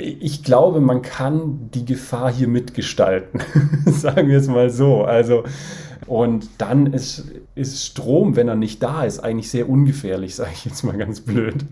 Ich glaube, man kann die Gefahr hier mitgestalten, sagen wir es mal so. Also, und dann ist, ist Strom, wenn er nicht da ist, eigentlich sehr ungefährlich, sage ich jetzt mal ganz blöd.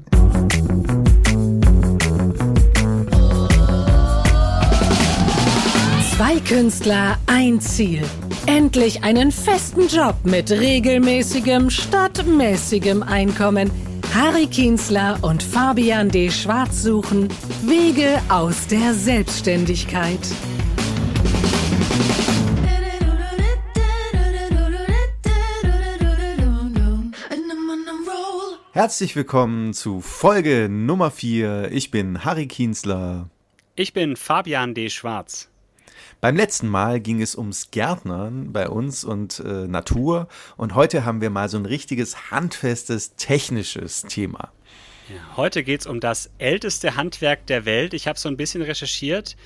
Zwei Künstler, ein Ziel. Endlich einen festen Job mit regelmäßigem statt mäßigem Einkommen Harry Kienzler und Fabian D. Schwarz suchen Wege aus der Selbstständigkeit. Herzlich willkommen zu Folge Nummer 4. Ich bin Harry Kienzler. Ich bin Fabian D. Schwarz. Beim letzten Mal ging es ums Gärtnern bei uns und äh, Natur und heute haben wir mal so ein richtiges handfestes technisches Thema. Heute geht es um das älteste Handwerk der Welt. Ich habe so ein bisschen recherchiert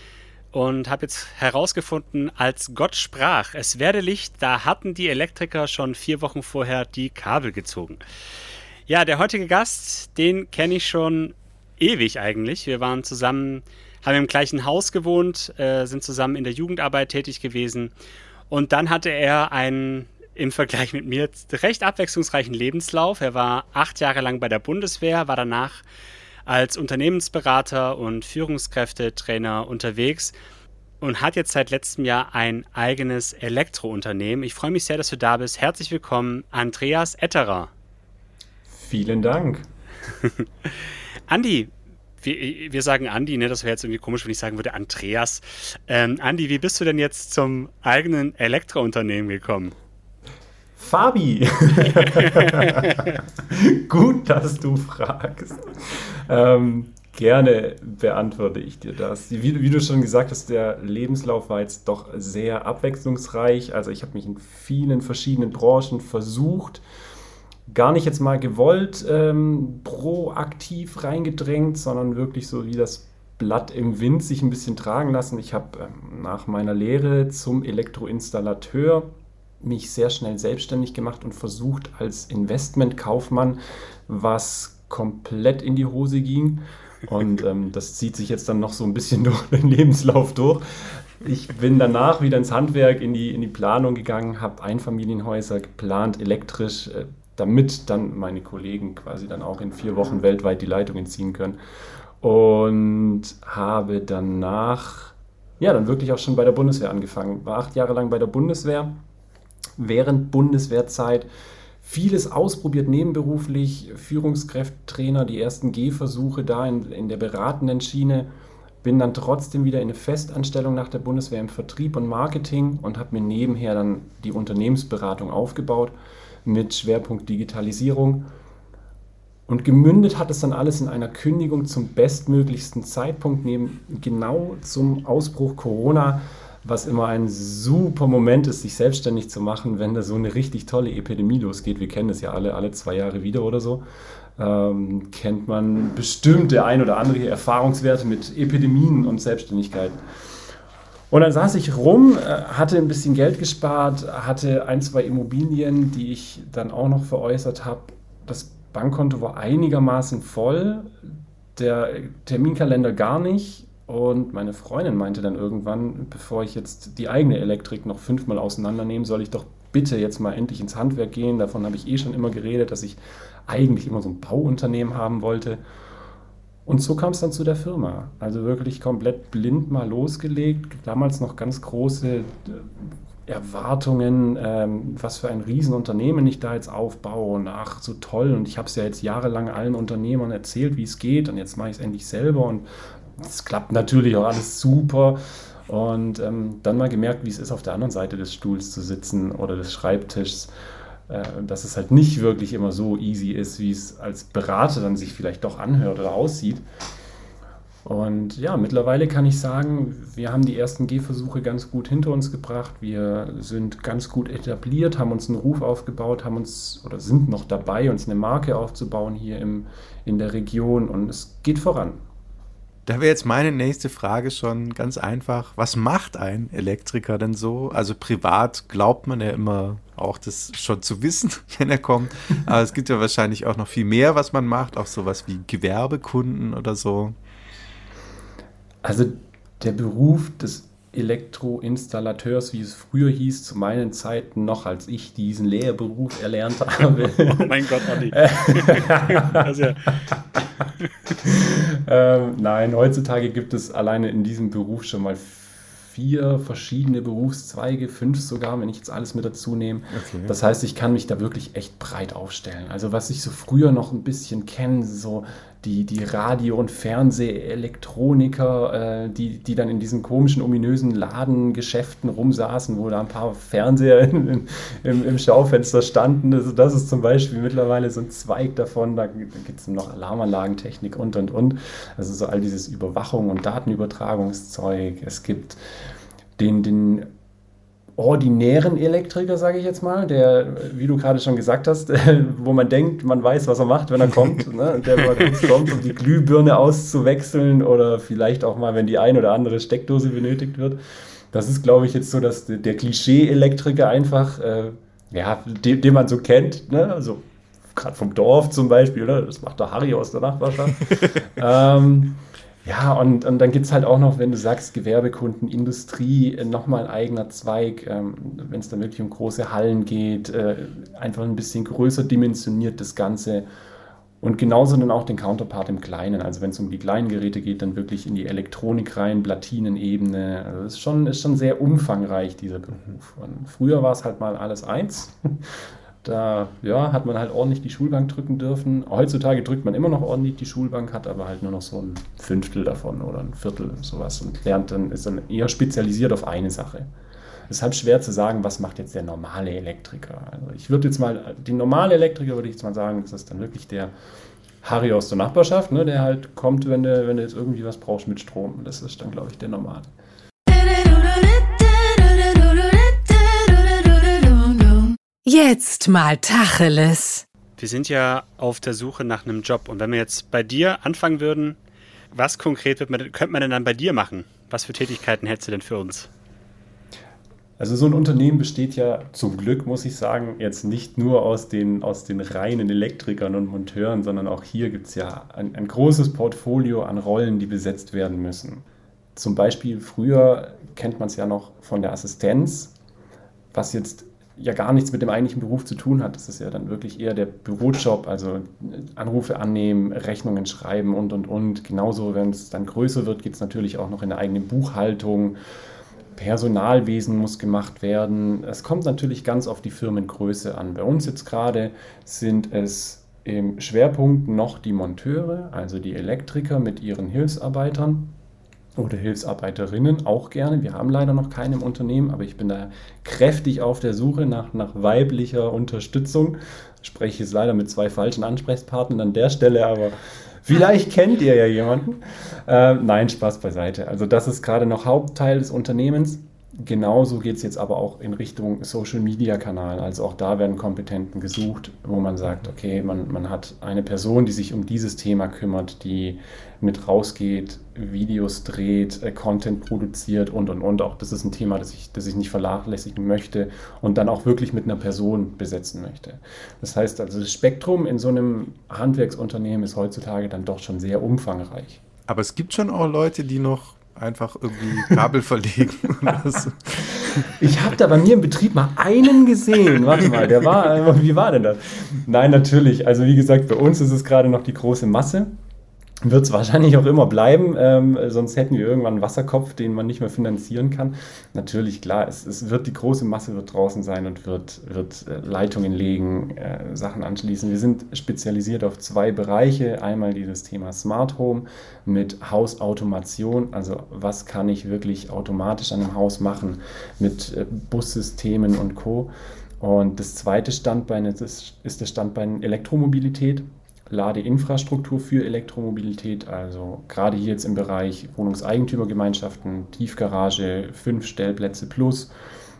und habe jetzt herausgefunden, als Gott sprach, es werde Licht, da hatten die Elektriker schon vier Wochen vorher die Kabel gezogen. Ja, der heutige Gast, den kenne ich schon ewig eigentlich. Wir waren zusammen haben im gleichen Haus gewohnt, äh, sind zusammen in der Jugendarbeit tätig gewesen. Und dann hatte er einen im Vergleich mit mir recht abwechslungsreichen Lebenslauf. Er war acht Jahre lang bei der Bundeswehr, war danach als Unternehmensberater und Führungskräftetrainer unterwegs und hat jetzt seit letztem Jahr ein eigenes Elektrounternehmen. Ich freue mich sehr, dass du da bist. Herzlich willkommen, Andreas Etterer. Vielen Dank. Andi, wir, wir sagen Andi, ne? das wäre jetzt irgendwie komisch, wenn ich sagen würde Andreas. Ähm, Andi, wie bist du denn jetzt zum eigenen Elektrounternehmen gekommen? Fabi! Gut, dass du fragst. Ähm, gerne beantworte ich dir das. Wie, wie, du schon gesagt hast, der Lebenslauf war jetzt doch sehr abwechslungsreich. Also ich habe mich in vielen verschiedenen Branchen versucht gar nicht jetzt mal gewollt ähm, proaktiv reingedrängt, sondern wirklich so wie das Blatt im Wind sich ein bisschen tragen lassen. Ich habe ähm, nach meiner Lehre zum Elektroinstallateur mich sehr schnell selbstständig gemacht und versucht als Investmentkaufmann, was komplett in die Hose ging. Und ähm, das zieht sich jetzt dann noch so ein bisschen durch den Lebenslauf durch. Ich bin danach wieder ins Handwerk, in die, in die Planung gegangen, habe Einfamilienhäuser geplant, elektrisch, äh, damit dann meine Kollegen quasi dann auch in vier Wochen weltweit die Leitungen ziehen können. Und habe danach, ja, dann wirklich auch schon bei der Bundeswehr angefangen. War acht Jahre lang bei der Bundeswehr. Während Bundeswehrzeit vieles ausprobiert nebenberuflich, Führungskräftetrainer, die ersten Gehversuche da in, in der beratenden Schiene. Bin dann trotzdem wieder in eine Festanstellung nach der Bundeswehr im Vertrieb und Marketing und habe mir nebenher dann die Unternehmensberatung aufgebaut mit Schwerpunkt Digitalisierung. Und gemündet hat es dann alles in einer Kündigung zum bestmöglichsten Zeitpunkt, neben genau zum Ausbruch Corona, was immer ein super Moment ist, sich selbstständig zu machen, wenn da so eine richtig tolle Epidemie losgeht. Wir kennen das ja alle, alle zwei Jahre wieder oder so. Ähm, kennt man bestimmt der ein oder andere Erfahrungswerte mit Epidemien und Selbstständigkeit. Und dann saß ich rum, äh, hatte ein bisschen Geld gespart, hatte ein, zwei Immobilien, die ich dann auch noch veräußert habe. Das Bankkonto war einigermaßen voll, der Terminkalender gar nicht. Und meine Freundin meinte dann irgendwann, bevor ich jetzt die eigene Elektrik noch fünfmal auseinandernehme, soll ich doch bitte jetzt mal endlich ins Handwerk gehen. Davon habe ich eh schon immer geredet, dass ich eigentlich immer so ein Bauunternehmen haben wollte. Und so kam es dann zu der Firma. Also wirklich komplett blind mal losgelegt. Damals noch ganz große äh, Erwartungen, ähm, was für ein Riesenunternehmen ich da jetzt aufbaue und ach, so toll. Und ich habe es ja jetzt jahrelang allen Unternehmern erzählt, wie es geht und jetzt mache ich es endlich selber und es klappt natürlich auch alles super. Und ähm, dann mal gemerkt, wie es ist, auf der anderen Seite des Stuhls zu sitzen oder des Schreibtischs äh, dass es halt nicht wirklich immer so easy ist, wie es als Berater dann sich vielleicht doch anhört oder aussieht. Und ja, mittlerweile kann ich sagen, wir haben die ersten Gehversuche ganz gut hinter uns gebracht. Wir sind ganz gut etabliert, haben uns einen Ruf aufgebaut, haben uns oder sind noch dabei, uns eine Marke aufzubauen hier im, in der Region und es geht voran. Da wäre jetzt meine nächste Frage schon ganz einfach. Was macht ein Elektriker denn so? Also privat glaubt man ja immer auch das schon zu wissen, wenn er kommt. Aber es gibt ja wahrscheinlich auch noch viel mehr, was man macht, auch sowas wie Gewerbekunden oder so. Also der Beruf des Elektroinstallateurs, wie es früher hieß, zu meinen Zeiten noch, als ich diesen Lehrberuf erlernt habe. oh mein Gott, Adi. ja ähm, nein, heutzutage gibt es alleine in diesem Beruf schon mal vier verschiedene Berufszweige, fünf sogar, wenn ich jetzt alles mit dazu nehme. Okay. Das heißt, ich kann mich da wirklich echt breit aufstellen. Also was ich so früher noch ein bisschen kenne, so die, die Radio- und Fernsehelektroniker, äh, die, die dann in diesen komischen, ominösen Ladengeschäften rumsaßen, wo da ein paar Fernseher in, im, im, Schaufenster standen. Also das ist zum Beispiel mittlerweile so ein Zweig davon. Da, da gibt es noch Alarmanlagentechnik und, und, und. Also so all dieses Überwachung und Datenübertragungszeug. Es gibt den, den ordinären Elektriker, sage ich jetzt mal, der, wie du gerade schon gesagt hast, wo man denkt, man weiß, was er macht, wenn er kommt, ne? der mal kurz kommt, um die Glühbirne auszuwechseln oder vielleicht auch mal, wenn die ein oder andere Steckdose benötigt wird. Das ist, glaube ich, jetzt so, dass der Klischee-Elektriker einfach, äh, ja, den, den, man so kennt, ne? also gerade vom Dorf zum Beispiel, ne? das macht der Harry aus der Nachbarschaft. ähm, ja, und, und dann gibt es halt auch noch, wenn du sagst, Gewerbekunden, Industrie, äh, nochmal ein eigener Zweig, ähm, wenn es dann wirklich um große Hallen geht, äh, einfach ein bisschen größer dimensioniert das Ganze. Und genauso dann auch den Counterpart im Kleinen. Also wenn es um die kleinen Geräte geht, dann wirklich in die Elektronik rein, Platinenebene. Also das ist schon, ist schon sehr umfangreich, dieser Beruf. Und früher war es halt mal alles eins. Da ja, hat man halt ordentlich die Schulbank drücken dürfen. Heutzutage drückt man immer noch ordentlich die Schulbank, hat aber halt nur noch so ein Fünftel davon oder ein Viertel sowas und lernt dann, ist dann eher spezialisiert auf eine Sache. Deshalb schwer zu sagen, was macht jetzt der normale Elektriker. Also ich würde jetzt mal, den normale Elektriker würde ich jetzt mal sagen, das ist dann wirklich der Harry aus der Nachbarschaft, ne, der halt kommt, wenn du, wenn du jetzt irgendwie was brauchst mit Strom. Das ist dann, glaube ich, der normale. Jetzt mal Tacheles. Wir sind ja auf der Suche nach einem Job. Und wenn wir jetzt bei dir anfangen würden, was konkret man, könnte man denn dann bei dir machen? Was für Tätigkeiten hättest du denn für uns? Also so ein Unternehmen besteht ja zum Glück, muss ich sagen, jetzt nicht nur aus den, aus den reinen Elektrikern und Monteuren, sondern auch hier gibt es ja ein, ein großes Portfolio an Rollen, die besetzt werden müssen. Zum Beispiel früher kennt man es ja noch von der Assistenz, was jetzt ja gar nichts mit dem eigentlichen Beruf zu tun hat. Das ist ja dann wirklich eher der Bürojob, also Anrufe annehmen, Rechnungen schreiben und, und, und. Genauso, wenn es dann größer wird, geht es natürlich auch noch in der eigenen Buchhaltung. Personalwesen muss gemacht werden. Es kommt natürlich ganz auf die Firmengröße an. Bei uns jetzt gerade sind es im Schwerpunkt noch die Monteure, also die Elektriker mit ihren Hilfsarbeitern oder Hilfsarbeiterinnen auch gerne. Wir haben leider noch keine im Unternehmen, aber ich bin da kräftig auf der Suche nach, nach weiblicher Unterstützung. Spreche jetzt leider mit zwei falschen Ansprechpartnern an der Stelle, aber vielleicht kennt ihr ja jemanden. Äh, nein, Spaß beiseite. Also das ist gerade noch Hauptteil des Unternehmens. Genauso geht es jetzt aber auch in Richtung Social Media Kanal. Also auch da werden Kompetenten gesucht, wo man sagt, okay, man, man hat eine Person, die sich um dieses Thema kümmert, die mit rausgeht, Videos dreht, äh, Content produziert und und und. Auch das ist ein Thema, das ich, das ich nicht vernachlässigen möchte und dann auch wirklich mit einer Person besetzen möchte. Das heißt also, das Spektrum in so einem Handwerksunternehmen ist heutzutage dann doch schon sehr umfangreich. Aber es gibt schon auch Leute, die noch einfach irgendwie Kabel verlegen. Ich habe da bei mir im Betrieb mal einen gesehen. Warte mal, der war, äh, wie war denn das? Nein, natürlich. Also wie gesagt, bei uns ist es gerade noch die große Masse wird es wahrscheinlich auch immer bleiben, ähm, sonst hätten wir irgendwann einen Wasserkopf, den man nicht mehr finanzieren kann. Natürlich, klar, es, es wird die große Masse wird draußen sein und wird, wird äh, Leitungen legen, äh, Sachen anschließen. Wir sind spezialisiert auf zwei Bereiche. Einmal dieses Thema Smart Home mit Hausautomation, also was kann ich wirklich automatisch an einem Haus machen mit äh, Bussystemen und Co. Und das zweite Standbein ist, ist das Standbein Elektromobilität. Ladeinfrastruktur für Elektromobilität, also gerade hier jetzt im Bereich Wohnungseigentümergemeinschaften, Tiefgarage, fünf Stellplätze plus.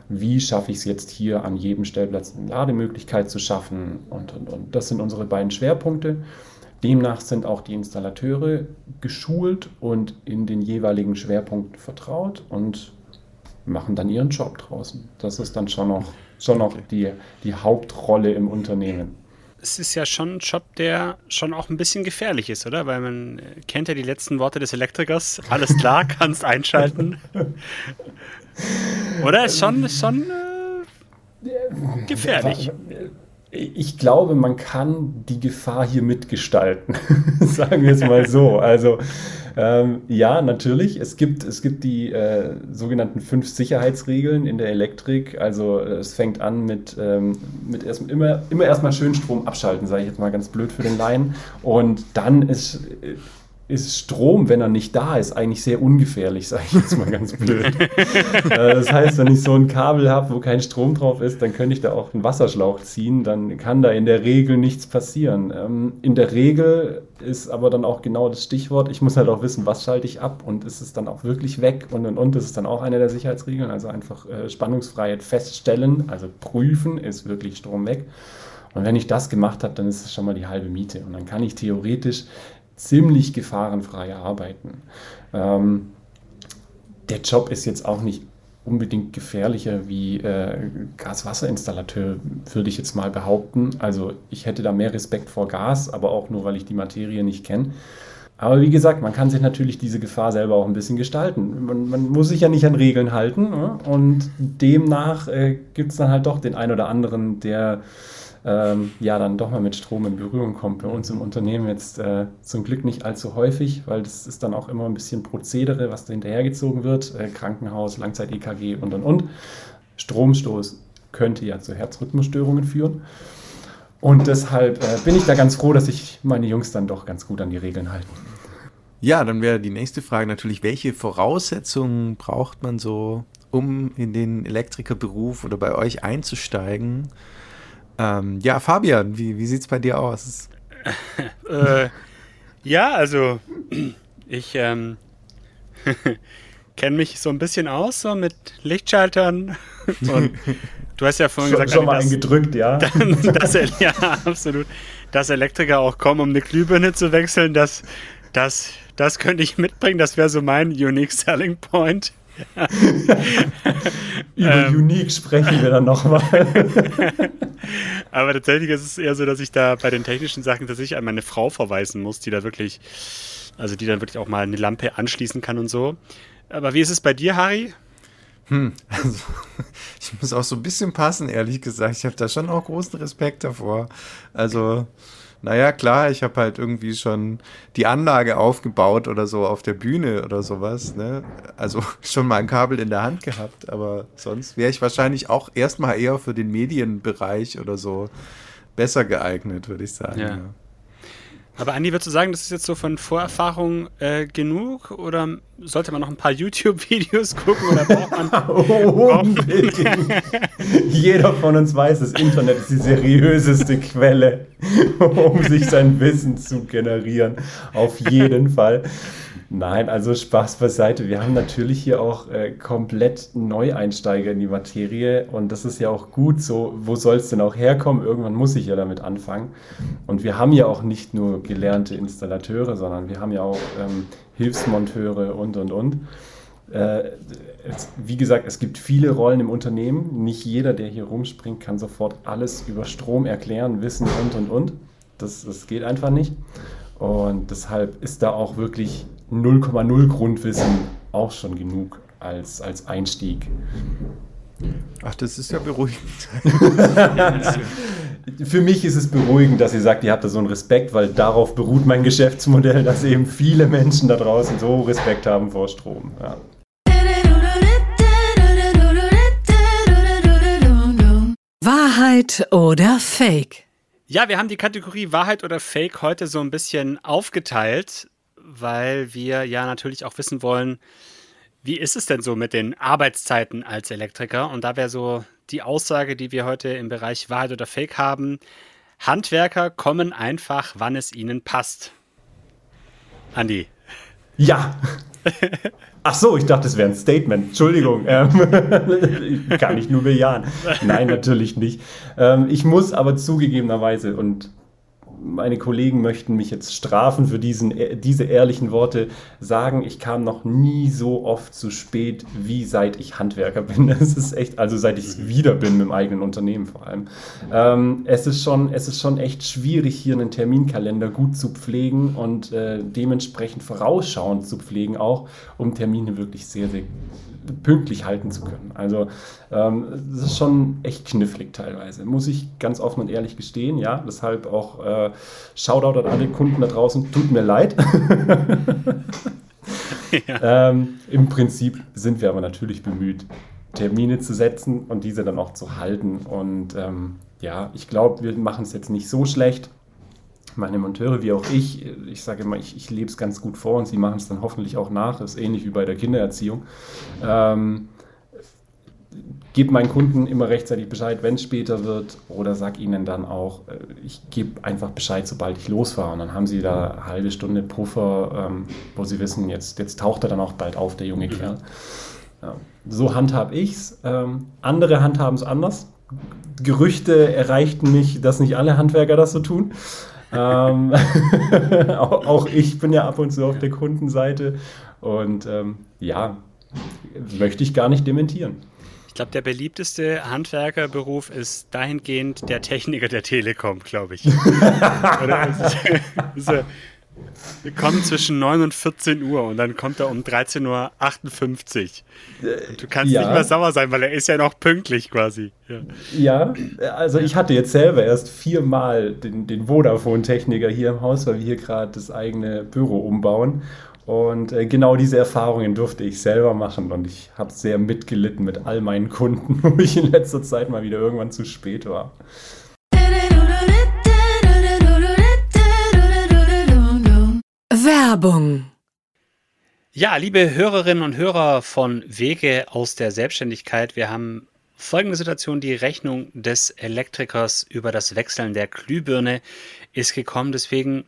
Wie schaffe ich es jetzt hier an jedem Stellplatz eine Lademöglichkeit zu schaffen? Und, und, und. Das sind unsere beiden Schwerpunkte. Demnach sind auch die Installateure geschult und in den jeweiligen Schwerpunkten vertraut und machen dann ihren Job draußen. Das ist dann schon noch, schon noch die, die Hauptrolle im Unternehmen. Es ist ja schon ein Job, der schon auch ein bisschen gefährlich ist, oder? Weil man kennt ja die letzten Worte des Elektrikers. Alles klar, kannst einschalten. oder? Ist schon, ist schon äh, gefährlich. Ich glaube, man kann die Gefahr hier mitgestalten. Sagen wir es mal so. Also ähm, ja, natürlich. Es gibt, es gibt die äh, sogenannten fünf Sicherheitsregeln in der Elektrik. Also es fängt an mit, ähm, mit erst, immer, immer erstmal schön Strom abschalten, sage ich jetzt mal ganz blöd für den Laien. Und dann ist ist Strom, wenn er nicht da ist, eigentlich sehr ungefährlich, sage ich jetzt mal ganz blöd. Äh, das heißt, wenn ich so ein Kabel habe, wo kein Strom drauf ist, dann könnte ich da auch einen Wasserschlauch ziehen, dann kann da in der Regel nichts passieren. Ähm, in der Regel ist aber dann auch genau das Stichwort, ich muss halt auch wissen, was schalte ich ab und ist es dann auch wirklich weg und und und, das ist dann auch eine der Sicherheitsregeln, also einfach äh, Spannungsfreiheit feststellen, also prüfen, ist wirklich Strom weg. Und wenn ich das gemacht habe, dann ist es schon mal die halbe Miete. Und dann kann ich theoretisch ziemlich gefahrenfrei arbeiten. Ähm, der Job ist jetzt auch nicht unbedingt gefährlicher wie äh, Gaswasserinstallateur, würde ich jetzt mal behaupten. Also ich hätte da mehr Respekt vor Gas, aber auch nur, weil ich die Materie nicht kenne. Aber wie gesagt, man kann sich natürlich diese Gefahr selber auch ein bisschen gestalten. Man, man muss sich ja nicht an Regeln halten. Ne? Und demnach äh, gibt es dann halt doch den einen oder anderen, der ähm, ja dann doch mal mit Strom in Berührung kommt. Bei uns im Unternehmen jetzt äh, zum Glück nicht allzu häufig, weil das ist dann auch immer ein bisschen Prozedere, was da hinterhergezogen wird. Äh, Krankenhaus, Langzeit-EKG und und und. Stromstoß könnte ja zu Herzrhythmusstörungen führen. Und deshalb äh, bin ich da ganz froh, dass sich meine Jungs dann doch ganz gut an die Regeln halten. Ja, dann wäre die nächste Frage natürlich, welche Voraussetzungen braucht man so, um in den Elektrikerberuf oder bei euch einzusteigen? Ähm, ja, Fabian, wie, wie sieht es bei dir aus? äh, ja, also ich ähm, kenne mich so ein bisschen aus, so mit Lichtschaltern. Und du hast ja vorhin schon, gesagt, schon mal dass, eingedrückt, ja. dass, ja, absolut. Dass Elektriker auch kommen, um eine Glühbirne zu wechseln, das, das, das könnte ich mitbringen. Das wäre so mein Unique Selling Point. Über ähm, Unique sprechen wir dann nochmal. Aber tatsächlich ist es eher so, dass ich da bei den technischen Sachen tatsächlich an meine Frau verweisen muss, die da wirklich, also die dann wirklich auch mal eine Lampe anschließen kann und so. Aber wie ist es bei dir, Harry? Hm, also ich muss auch so ein bisschen passen, ehrlich gesagt. Ich habe da schon auch großen Respekt davor. Also naja, klar, ich habe halt irgendwie schon die Anlage aufgebaut oder so auf der Bühne oder sowas. Ne? Also schon mal ein Kabel in der Hand gehabt, aber sonst wäre ich wahrscheinlich auch erstmal eher für den Medienbereich oder so besser geeignet, würde ich sagen. Ja. Ja. Aber Andi, würdest du sagen, das ist jetzt so von Vorerfahrung äh, genug oder sollte man noch ein paar YouTube-Videos gucken oder braucht man. Jeder von uns weiß, das Internet ist die seriöseste Quelle, um sich sein Wissen zu generieren. Auf jeden Fall. Nein, also Spaß beiseite. Wir haben natürlich hier auch äh, komplett Neueinsteiger in die Materie und das ist ja auch gut so. Wo soll es denn auch herkommen? Irgendwann muss ich ja damit anfangen. Und wir haben ja auch nicht nur gelernte Installateure, sondern wir haben ja auch ähm, Hilfsmonteure und und und. Äh, wie gesagt, es gibt viele Rollen im Unternehmen. Nicht jeder, der hier rumspringt, kann sofort alles über Strom erklären, wissen und und und. Das, das geht einfach nicht. Und deshalb ist da auch wirklich 0,0 Grundwissen auch schon genug als, als Einstieg. Ach, das ist ja beruhigend. Für mich ist es beruhigend, dass ihr sagt, ihr habt da so einen Respekt, weil darauf beruht mein Geschäftsmodell, dass eben viele Menschen da draußen so Respekt haben vor Strom. Ja. Wahrheit oder Fake? Ja, wir haben die Kategorie Wahrheit oder Fake heute so ein bisschen aufgeteilt weil wir ja natürlich auch wissen wollen, wie ist es denn so mit den Arbeitszeiten als Elektriker? Und da wäre so die Aussage, die wir heute im Bereich Wahrheit oder Fake haben. Handwerker kommen einfach, wann es ihnen passt. Andi. Ja. Ach so, ich dachte, es wäre ein Statement. Entschuldigung. Ähm, kann ich nur bejahen. Nein, natürlich nicht. Ähm, ich muss aber zugegebenerweise, und meine Kollegen möchten mich jetzt strafen für diesen, äh, diese ehrlichen Worte, sagen, ich kam noch nie so oft zu spät, wie seit ich Handwerker bin. Es ist echt, also seit ich es wieder bin mit dem eigenen Unternehmen vor allem. Ähm, es, ist schon, es ist schon echt schwierig, hier einen Terminkalender gut zu pflegen und äh, dementsprechend vorausschauend zu pflegen, auch um Termine wirklich sehr, sehr pünktlich halten zu können. Also ähm, das ist schon echt knifflig teilweise, muss ich ganz offen und ehrlich gestehen. Ja, deshalb auch äh, Shoutout an alle Kunden da draußen. Tut mir leid. ja. ähm, Im Prinzip sind wir aber natürlich bemüht, Termine zu setzen und diese dann auch zu halten. Und ähm, ja, ich glaube, wir machen es jetzt nicht so schlecht meine Monteure wie auch ich, ich sage immer, ich, ich lebe es ganz gut vor und sie machen es dann hoffentlich auch nach. Das ist ähnlich wie bei der Kindererziehung. Ähm, gebe meinen Kunden immer rechtzeitig Bescheid, wenn es später wird, oder sag ihnen dann auch, äh, ich gebe einfach Bescheid, sobald ich losfahre. Und dann haben sie da eine halbe Stunde Puffer, ähm, wo sie wissen, jetzt, jetzt taucht er dann auch bald auf, der junge mhm. Kerl. Ja. So handhab ich's. Ähm, andere handhaben es anders. Gerüchte erreichten mich, dass nicht alle Handwerker das so tun ähm, auch, auch, ich bin ja ab und zu auf der Kundenseite und ähm, ja, möchte ich gar nicht dementieren. Ich glaube, der beliebteste Handwerkerberuf ist dahingehend der Techniker der Telekom, glaube ich. Oder ist, ist, wir kommen zwischen 9 und 14 Uhr und dann kommt er um 13.58 Uhr. du kannst ja. nicht mehr sauer sein, weil er ist ja noch pünktlich quasi. Ja, ja also ich hatte jetzt selber erst viermal den, den Vodafone-Techniker hier im Haus, weil wir hier gerade das eigene Büro umbauen. Und äh, genau diese Erfahrungen durfte ich selber machen und ich habe sehr mitgelitten mit all meinen Kunden, wo ich in letzter Zeit mal wieder irgendwann zu spät war. Werbung. Ja, liebe Hörerinnen und Hörer von Wege aus der Selbstständigkeit, wir haben folgende Situation. Die Rechnung des Elektrikers über das Wechseln der Glühbirne ist gekommen. Deswegen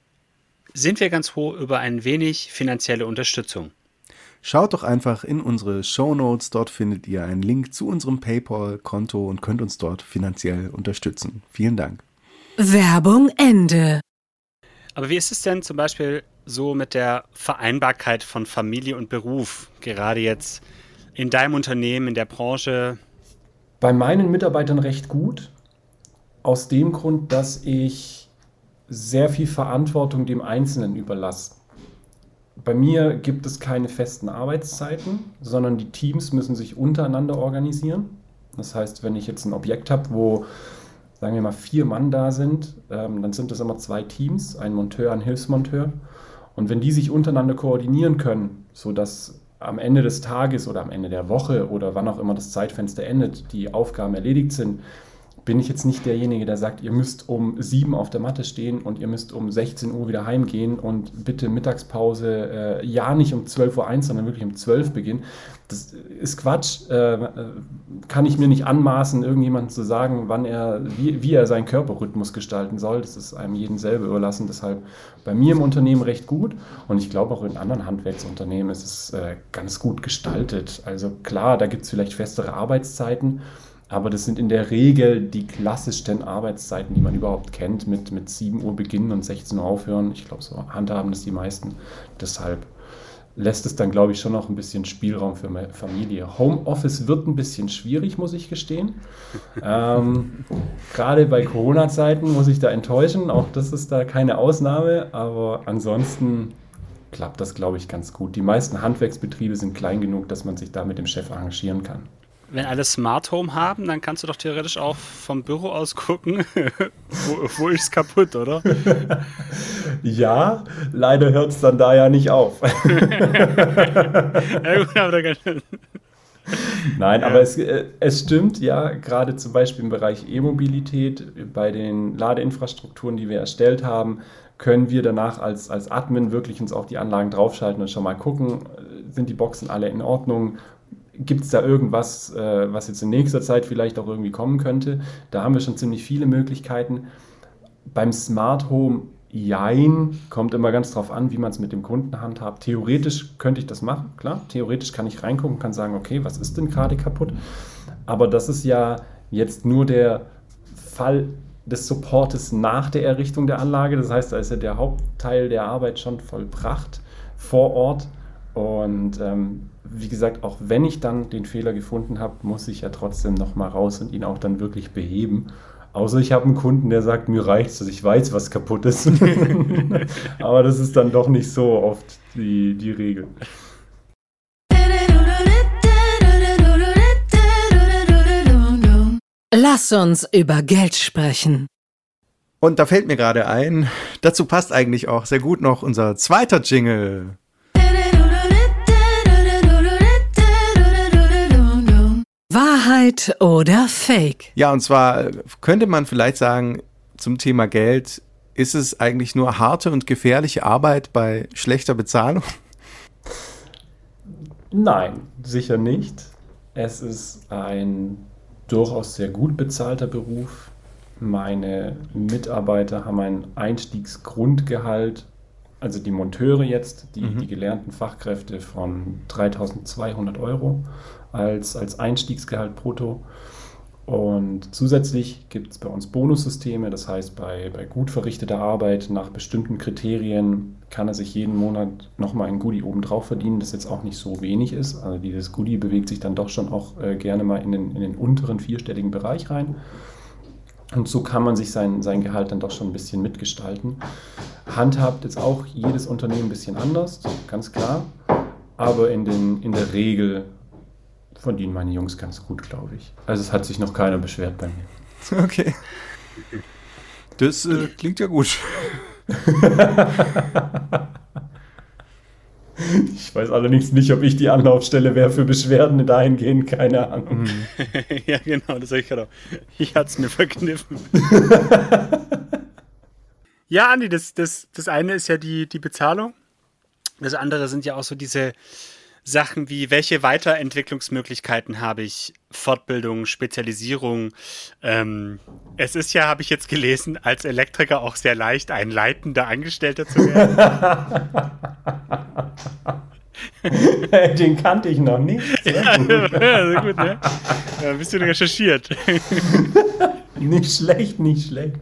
sind wir ganz froh über ein wenig finanzielle Unterstützung. Schaut doch einfach in unsere Show Notes. Dort findet ihr einen Link zu unserem PayPal-Konto und könnt uns dort finanziell unterstützen. Vielen Dank. Werbung Ende. Aber wie ist es denn zum Beispiel so mit der Vereinbarkeit von Familie und Beruf, gerade jetzt in deinem Unternehmen, in der Branche? Bei meinen Mitarbeitern recht gut. Aus dem Grund, dass ich sehr viel Verantwortung dem Einzelnen überlasse. Bei mir gibt es keine festen Arbeitszeiten, sondern die Teams müssen sich untereinander organisieren. Das heißt, wenn ich jetzt ein Objekt habe, wo sagen wir mal vier Mann da sind, ähm, dann sind das immer zwei Teams, ein Monteur, ein Hilfsmonteur. Und wenn die sich untereinander koordinieren können, sodass am Ende des Tages oder am Ende der Woche oder wann auch immer das Zeitfenster endet, die Aufgaben erledigt sind, bin ich jetzt nicht derjenige, der sagt, ihr müsst um sieben auf der Matte stehen und ihr müsst um 16 Uhr wieder heimgehen und bitte Mittagspause, äh, ja nicht um 12.01 Uhr, sondern wirklich um 12 Uhr beginnen. Das ist Quatsch. Äh, kann ich mir nicht anmaßen, irgendjemandem zu sagen, wann er, wie, wie er seinen Körperrhythmus gestalten soll. Das ist einem jeden selber überlassen. Deshalb bei mir im Unternehmen recht gut und ich glaube auch in anderen Handwerksunternehmen ist es äh, ganz gut gestaltet. Also klar, da gibt es vielleicht festere Arbeitszeiten. Aber das sind in der Regel die klassischsten Arbeitszeiten, die man überhaupt kennt, mit, mit 7 Uhr beginnen und 16 Uhr aufhören. Ich glaube, so handhaben das die meisten. Deshalb lässt es dann, glaube ich, schon noch ein bisschen Spielraum für meine Familie. Homeoffice wird ein bisschen schwierig, muss ich gestehen. ähm, Gerade bei Corona-Zeiten muss ich da enttäuschen. Auch das ist da keine Ausnahme. Aber ansonsten klappt das, glaube ich, ganz gut. Die meisten Handwerksbetriebe sind klein genug, dass man sich da mit dem Chef arrangieren kann wenn alle Smart Home haben, dann kannst du doch theoretisch auch vom Büro aus gucken, wo, wo ist es kaputt, oder? ja, leider hört es dann da ja nicht auf. ja, gut, aber da Nein, aber es, äh, es stimmt, ja, gerade zum Beispiel im Bereich E-Mobilität, bei den Ladeinfrastrukturen, die wir erstellt haben, können wir danach als, als Admin wirklich uns auf die Anlagen draufschalten und schon mal gucken, äh, sind die Boxen alle in Ordnung, gibt es da irgendwas, äh, was jetzt in nächster Zeit vielleicht auch irgendwie kommen könnte? Da haben wir schon ziemlich viele Möglichkeiten. Beim Smart Home, jein, kommt immer ganz drauf an, wie man es mit dem Kunden handhabt. Theoretisch könnte ich das machen, klar. Theoretisch kann ich reingucken, kann sagen, okay, was ist denn gerade kaputt? Aber das ist ja jetzt nur der Fall des Supportes nach der Errichtung der Anlage. Das heißt, da ist ja der Hauptteil der Arbeit schon vollbracht vor Ort. Und ähm, wie gesagt, auch wenn ich dann den Fehler gefunden habe, muss ich ja trotzdem nochmal raus und ihn auch dann wirklich beheben. Außer ich habe einen Kunden, der sagt, mir reicht dass ich weiß, was kaputt ist. Aber das ist dann doch nicht so oft die, die Regel. Lass uns über Geld sprechen. Und da fällt mir gerade ein, dazu passt eigentlich auch sehr gut noch unser zweiter Jingle. Wahrheit oder Fake? Ja, und zwar könnte man vielleicht sagen, zum Thema Geld, ist es eigentlich nur harte und gefährliche Arbeit bei schlechter Bezahlung? Nein, sicher nicht. Es ist ein durchaus sehr gut bezahlter Beruf. Meine Mitarbeiter haben ein Einstiegsgrundgehalt, also die Monteure jetzt, die, mhm. die gelernten Fachkräfte von 3200 Euro als, als Einstiegsgehalt brutto. Und zusätzlich gibt es bei uns Bonussysteme, das heißt, bei, bei gut verrichteter Arbeit nach bestimmten Kriterien kann er sich jeden Monat nochmal ein Goodie obendrauf verdienen, das jetzt auch nicht so wenig ist. Also dieses Goodie bewegt sich dann doch schon auch äh, gerne mal in den, in den unteren vierstelligen Bereich rein. Und so kann man sich sein, sein Gehalt dann doch schon ein bisschen mitgestalten. Handhabt jetzt auch jedes Unternehmen ein bisschen anders, ganz klar. Aber in, den, in der Regel verdienen meine Jungs ganz gut, glaube ich. Also es hat sich noch keiner beschwert bei mir. Okay. Das äh, klingt ja gut. ich weiß allerdings nicht, ob ich die Anlaufstelle wäre für Beschwerden dahingehend, keine Ahnung. Mhm. ja, genau, das habe ich gerade auch. Ich hatte es mir verkniffen. ja, Andi, das, das, das eine ist ja die, die Bezahlung. Das andere sind ja auch so diese, Sachen wie, welche Weiterentwicklungsmöglichkeiten habe ich, Fortbildung, Spezialisierung. Ähm, es ist ja, habe ich jetzt gelesen, als Elektriker auch sehr leicht, ein leitender Angestellter zu werden. Den kannte ich noch nicht. Sehr ja, gut. Ja, sehr gut, ne? Ja, ein bisschen recherchiert. nicht schlecht, nicht schlecht.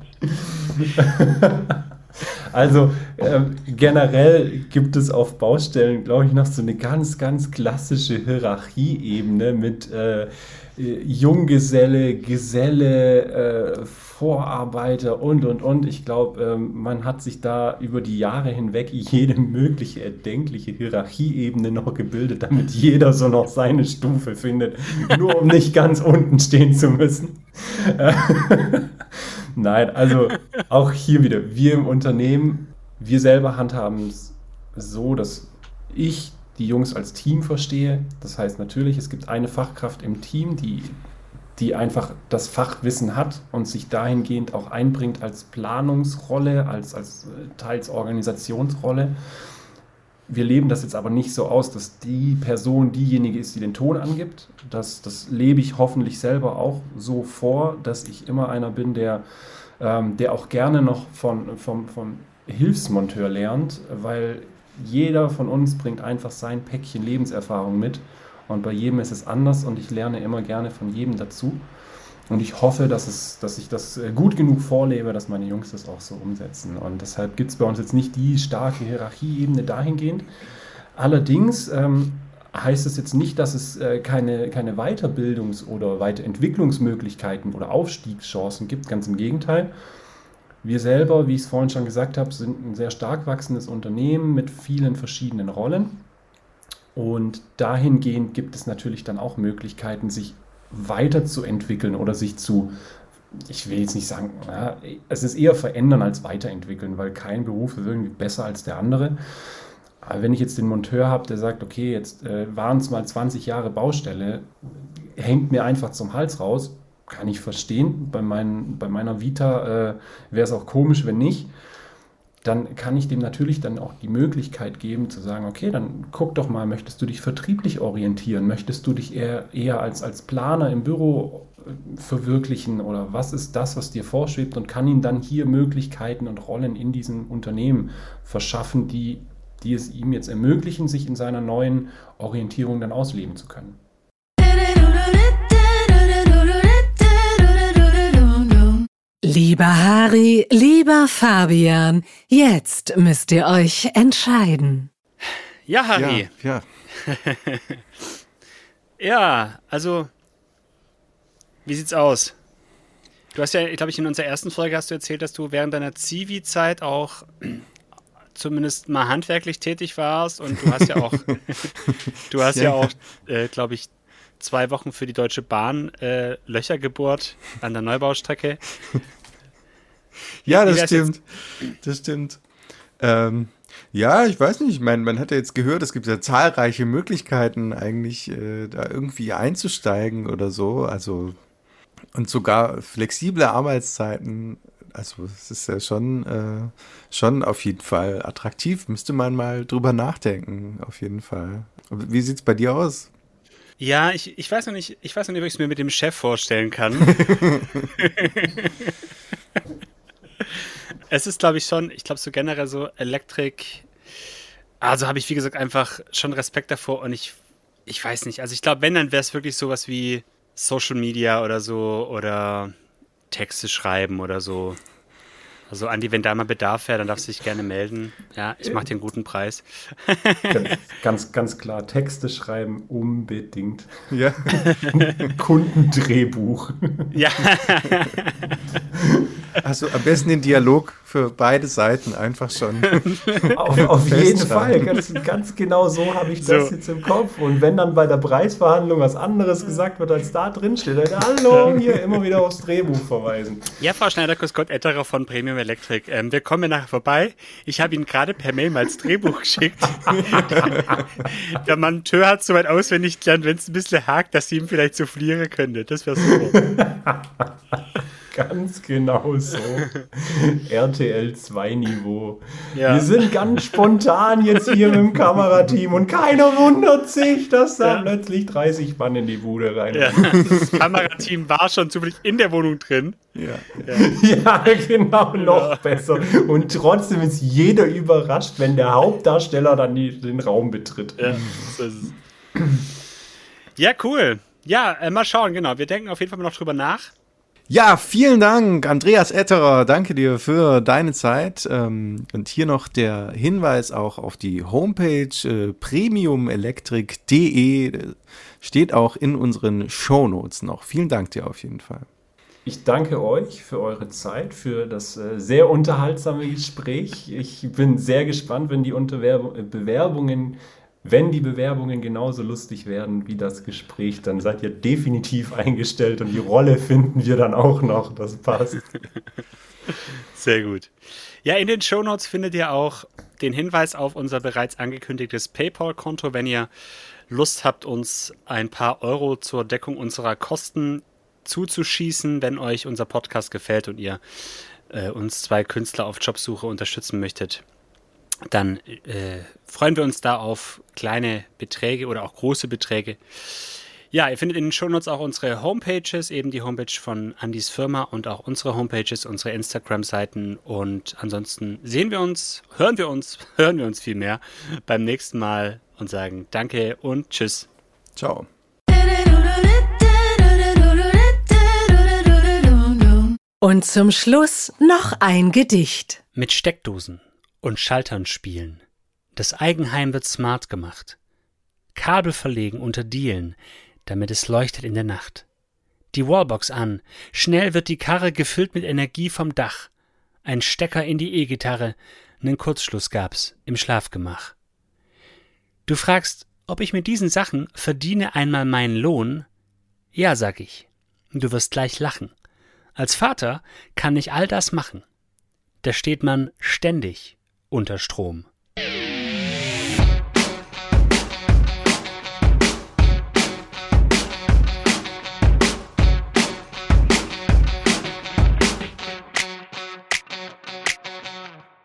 Also äh, generell gibt es auf Baustellen, glaube ich, noch so eine ganz, ganz klassische Hierarchieebene mit äh, Junggeselle, Geselle, äh, Vorarbeiter und, und, und. Ich glaube, ähm, man hat sich da über die Jahre hinweg jede mögliche erdenkliche Hierarchieebene noch gebildet, damit jeder so noch seine Stufe findet, nur um nicht ganz unten stehen zu müssen. Nein, also auch hier wieder, wir im Unternehmen, wir selber handhaben es so, dass ich die Jungs als Team verstehe. Das heißt natürlich, es gibt eine Fachkraft im Team, die, die einfach das Fachwissen hat und sich dahingehend auch einbringt als Planungsrolle, als, als äh, teils Organisationsrolle. Wir leben das jetzt aber nicht so aus, dass die Person diejenige ist, die den Ton angibt. Das, das lebe ich hoffentlich selber auch so vor, dass ich immer einer bin, der, ähm, der auch gerne noch von, vom, vom Hilfsmonteur lernt, weil jeder von uns bringt einfach sein Päckchen Lebenserfahrung mit. Und bei jedem ist es anders und ich lerne immer gerne von jedem dazu. Und ich hoffe, dass, es, dass ich das äh, gut genug vorlebe, dass meine Jungs das auch so umsetzen. Und deshalb gibt es bei uns jetzt nicht die starke Hierarchieebene dahingehend. Allerdings ähm, heißt es jetzt nicht, dass es äh, keine, keine Weiterbildungs- oder Weiterentwicklungsmöglichkeiten oder Aufstiegschancen gibt. Ganz im Gegenteil. Wir selber, wie ich es vorhin schon gesagt habe, sind ein sehr stark wachsendes Unternehmen mit vielen verschiedenen Rollen. Und dahingehend gibt es natürlich dann auch Möglichkeiten, sich weiterzuentwickeln oder sich zu, ich will jetzt nicht sagen, ja, es ist eher verändern als weiterentwickeln, weil kein Beruf ist irgendwie besser als der andere. Aber wenn ich jetzt den Monteur habe, der sagt, okay, jetzt äh, waren es mal 20 Jahre Baustelle, hängt mir einfach zum Hals raus, kann ich verstehen. Bei, mein, bei meiner Vita äh, wäre es auch komisch, wenn nicht dann kann ich dem natürlich dann auch die Möglichkeit geben zu sagen, okay, dann guck doch mal, möchtest du dich vertrieblich orientieren? Möchtest du dich eher, eher als, als Planer im Büro äh, verwirklichen oder was ist das, was dir vorschwebt und kann ihm dann hier Möglichkeiten und Rollen in diesem Unternehmen verschaffen, die, die es ihm jetzt ermöglichen, sich in seiner neuen Orientierung dann ausleben zu können. Lieber Harry, lieber Fabian, jetzt müsst ihr euch entscheiden. Ja, Harry. Ja, ja. Ja, also, wie sieht's aus? Du hast ja, glaube ich, in unserer ersten Folge hast du erzählt, dass du während deiner Zivi-Zeit auch zumindest mal handwerklich tätig warst und du hast ja auch, du hast ja, Ja. auch, äh, glaube ich, zwei Wochen für die Deutsche Bahn äh, Löcher gebohrt an der Neubaustrecke. Ja, das stimmt. Das stimmt. Ähm, ja, ich weiß nicht. Ich meine, man hat ja jetzt gehört, es gibt ja zahlreiche Möglichkeiten, eigentlich äh, da irgendwie einzusteigen oder so. Also und sogar flexible Arbeitszeiten. Also es ist ja schon, äh, schon auf jeden Fall attraktiv. Müsste man mal drüber nachdenken, auf jeden Fall. Wie sieht's bei dir aus? Ja, ich, ich weiß noch nicht, ich weiß noch nicht, ob ich es mir mit dem Chef vorstellen kann. es ist, glaube ich, schon, ich glaube, so generell so Elektrik. Also habe ich, wie gesagt, einfach schon Respekt davor und ich, ich weiß nicht. Also ich glaube, wenn, dann wäre es wirklich sowas wie Social Media oder so oder Texte schreiben oder so. Also Andi, wenn da mal Bedarf wäre, dann darfst du dich gerne melden. Ja, ich mache dir einen guten Preis. Ganz, ganz klar, Texte schreiben unbedingt. Ja. Kundendrehbuch. Ja, Also am besten den Dialog für beide Seiten einfach schon. Auf, auf jeden. Fall, ganz, ganz genau so habe ich das So. jetzt im Kopf. Und wenn dann bei der Preisverhandlung was anderes gesagt wird, als da drin steht, dann hallo, hier immer wieder aufs Drehbuch verweisen. Ja, Frau Schneider-Kuss Gott Etterer von Premium Electric. Ähm, wir kommen nachher vorbei. Ich habe Ihnen gerade per Mail mal das Drehbuch geschickt. Der Monteur hat soweit auswendig gelernt, wenn es ein bisschen hakt, dass Sie ihm vielleicht soufflieren könnte. Das wäre super. Ganz genau so. RTL 2 Niveau. Ja. Wir sind ganz spontan jetzt hier mit dem Kamerateam und keiner wundert sich, dass da Ja. plötzlich 30 Mann in die Bude rein. Ja, das Kamerateam war schon zufällig in der Wohnung drin. Ja. Ja, genau, noch besser. Und trotzdem ist jeder überrascht, wenn der Hauptdarsteller dann die, den Raum betritt. Ja, so ist es. ja cool. Ja, äh, mal schauen, genau. Wir denken auf jeden Fall noch drüber nach. Ja, vielen Dank, Andreas Etterer. Danke dir für deine Zeit. Ähm, und hier noch der Hinweis auch auf die Homepage äh, premiumelektrik.de. Steht auch in unseren Shownotes noch. Vielen Dank dir auf jeden Fall. Ich danke euch für eure Zeit, für das äh, sehr unterhaltsame Gespräch. Ich bin sehr gespannt, wenn die Unterwerb äh, Bewerbungen, wenn die Bewerbungen genauso lustig werden wie das Gespräch, dann seid ihr definitiv eingestellt und die Rolle finden wir dann auch noch. Das passt. Sehr gut. Ja, in den Shownotes findet ihr auch den Hinweis auf unser bereits angekündigtes PayPal-Konto, wenn ihr Lust habt, uns ein paar Euro zur Deckung unserer Kosten zuzuschießen, wenn euch unser Podcast gefällt und ihr äh, uns zwei Künstler auf Jobsuche unterstützen möchtet. Dann äh, freuen wir uns da auf kleine Beträge oder auch große Beträge. Ja, ihr findet in den Shownotes auch unsere Homepages, eben die Homepage von Andys Firma und auch unsere Homepages, unsere Instagram-Seiten. Und ansonsten sehen wir uns, hören wir uns, hören wir uns viel mehr beim nächsten Mal und sagen Danke und Tschüss. Ciao. Und zum Schluss noch ein Gedicht. Mit Steckdosen und Schaltern spielen. Das Eigenheim wird smart gemacht. Kabel verlegen unter Dielen, damit es leuchtet in der Nacht. Die Wallbox an. Schnell wird die Karre gefüllt mit Energie vom Dach. Ein Stecker in die E-Gitarre. Nen Kurzschluss gab's im Schlafgemach. Du fragst, ob ich mit diesen Sachen verdiene einmal meinen Lohn? Ja, sag ich. Du wirst gleich lachen. Als Vater kann ich all das machen. Da steht man ständig unter Strom.